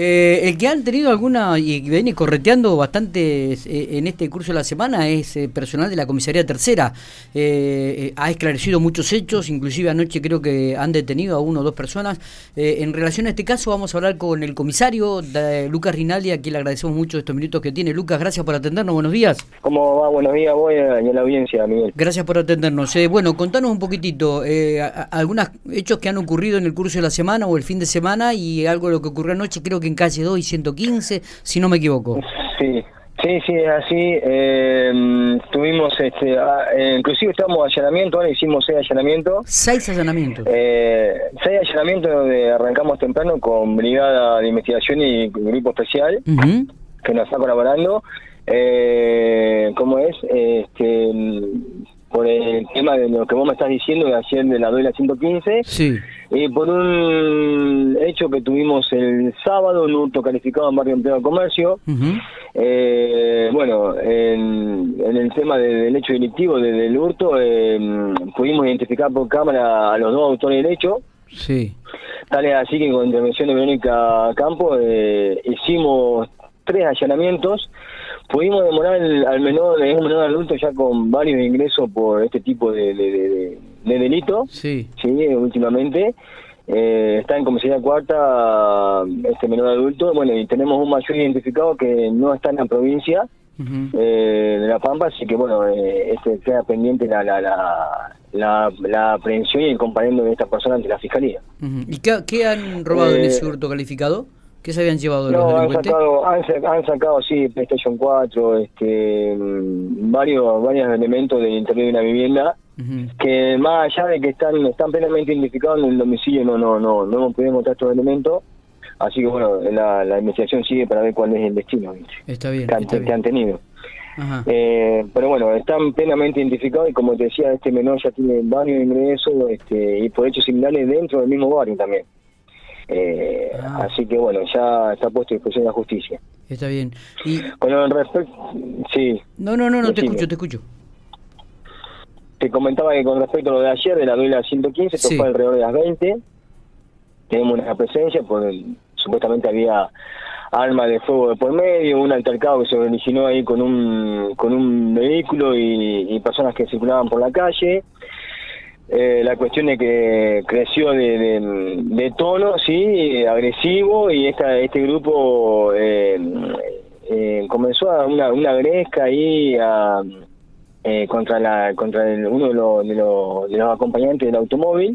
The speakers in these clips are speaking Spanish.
Eh, el que han tenido alguna y viene correteando bastante eh, en este curso de la semana es eh, personal de la comisaría tercera. ha esclarecido muchos hechos, inclusive anoche creo que han detenido a uno o dos personas. en relación a este caso vamos a hablar con el comisario Lucas Rinaldi, a quien le agradecemos mucho estos minutos que tiene. Lucas, gracias por atendernos. Buenos días. ¿Cómo va? Buenos días, voy a, la audiencia, Miguel. Gracias por atendernos. bueno, contanos un poquitito, algunos hechos que han ocurrido en el curso de la semana o el fin de semana y algo de lo que ocurrió anoche, creo que en calle 2 y 115, si no me equivoco. Sí, Sí, sí, así. Eh, tuvimos, este, ah, eh, inclusive estamos allanamiento, ahora hicimos seis allanamientos. Seis allanamientos. Eh, seis allanamientos donde arrancamos temprano con Brigada de Investigación y Grupo Especial, que nos está colaborando. Eh, ¿Cómo es? Este, por el tema de lo que vos me estás diciendo de ayer de la duela 115 sí. Y por un hecho que tuvimos el sábado, un hurto calificado en Barrio Empleo de Comercio. eh, bueno, en, el tema del hecho delictivo del hurto, eh, pudimos identificar por cámara a los dos autores del hecho. Sí. Tal es así que con intervención de Verónica Campo eh, hicimos tres allanamientos pudimos demorar al menor, un menor adulto ya con varios ingresos por este tipo de, de, delito. Sí. Sí, últimamente. Eh, está en comisaría cuarta este menor adulto. Bueno, y tenemos un mayor identificado que no está en la provincia eh, de La Pampa, así que bueno, eh, este queda pendiente la, la, la, la, aprehensión y el comparendo de esta persona ante la fiscalía. ¿Y qué, qué han robado en ese hurto calificado? ¿Qué se habían llevado no, los han sacado, han, sacado, sí, PlayStation 4, este, mm, varios, varios elementos del interior de una vivienda que más allá de que están están plenamente identificados en el domicilio, no no no no hemos podido encontrar estos elementos. Así que bueno, la, la investigación sigue para ver cuál es el destino está bien, que, han, tenido. Eh, pero bueno, están plenamente identificados y como te decía, este menor ya tiene varios ingresos este, y por hechos similares dentro del mismo barrio también. Eh, ah. Así que bueno, ya está puesto a disposición de la justicia. Está bien. Y... Con respecto... Sí. No, no, no, no te escucho, te escucho. Te comentaba que con respecto a lo de ayer, de la duela 115, esto fue alrededor de las 20. Tenemos una presencia, por supuestamente había arma de fuego de por medio, un altercado que se originó ahí con un, con un vehículo y personas que circulaban por la calle. Eh, la cuestión es que creció de, tono, sí, agresivo, y esta, este grupo eh, eh, comenzó a una, una gresca ahí a, contra la contra uno de los, de, los, de los acompañantes del automóvil,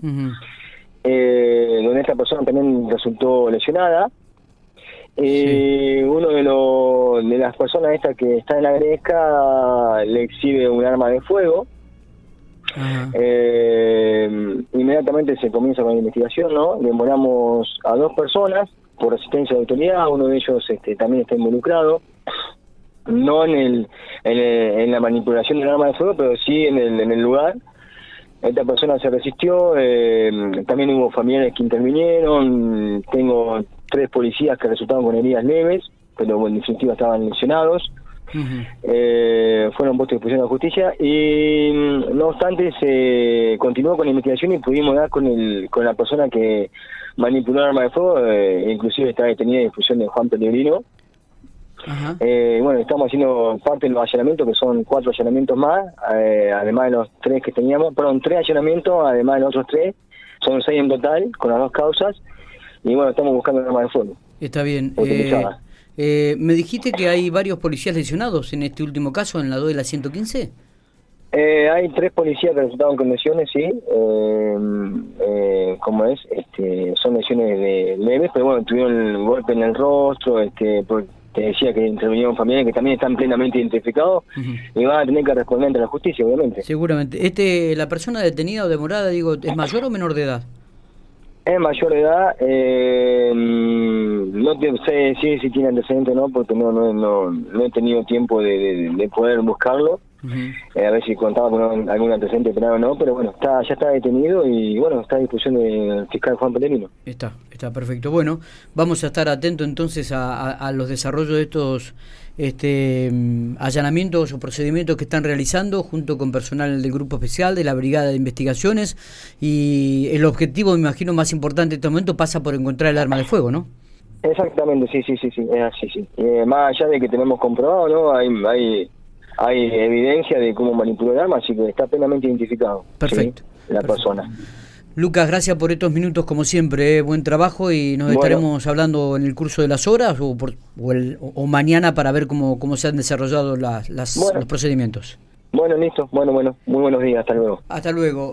donde esta persona también resultó lesionada. Uno de, los, de las personas estas que está en la gresca le exhibe un arma de fuego. Eh, inmediatamente se comienza con la investigación, ¿no? Demoramos a dos personas por asistencia de autoridad, uno de ellos este, también está involucrado, no en, el, en, la manipulación del arma de fuego, pero sí en el, en el lugar. Esta persona se resistió, eh, también hubo familiares que intervinieron, tengo tres policías que resultaron con heridas leves, pero en definitiva estaban lesionados eh, fueron puestos a disposición de la justicia y mm, no obstante se continuó con la investigación y pudimos dar con el con la persona que manipuló el arma de fuego, eh, inclusive está detenida en discusión de Juan Pellegrino. Eh, bueno, estamos haciendo parte de los allanamientos, que son cuatro allanamientos más, eh, además de los tres que teníamos, perdón, tres allanamientos, además de los otros tres, son seis en total, con las dos causas, y bueno, estamos buscando el arma de fuego. Está bien. Eh, me dijiste que hay varios policías lesionados en este último caso, en la 2 de la 115. Eh, hay tres policías que resultaron con lesiones, sí. Eh, eh, ¿Cómo es? Este, son lesiones de leves, pero bueno, tuvieron el golpe en el rostro, este, te decía que intervinieron familiares que también están plenamente identificados y van a tener que responder ante la justicia, obviamente. Seguramente. Este, ¿La persona detenida o demorada, digo, es mayor o menor de edad? Es mayor de edad, eh, no te sé decir si tiene antecedentes o no, porque no, no, no, no he tenido tiempo de, de, poder buscarlo, eh, a ver si contaba con algún antecedente penal o no, pero bueno, está ya está detenido y bueno, está a disposición del fiscal Juan Pellerino. Está, está perfecto. Bueno, vamos a estar atentos entonces a, a los desarrollos de estos este, allanamientos o procedimientos que están realizando junto con personal del Grupo Especial, de la Brigada de Investigaciones y el objetivo, me imagino, más importante en este momento pasa por encontrar el arma de fuego, ¿no? Exactamente, sí, sí, sí, sí, es así, sí. Eh, más allá de que tenemos comprobado, ¿no? Hay, hay, hay evidencia de cómo manipuló el arma, así que está plenamente identificado. Perfecto. La persona. Lucas, gracias por estos minutos como siempre, eh, buen trabajo y nos estaremos hablando en el curso de las horas o, por, o, mañana para ver cómo, cómo se han desarrollado las, los procedimientos. Bueno, listo, bueno, bueno, muy buenos días, hasta luego. Hasta luego.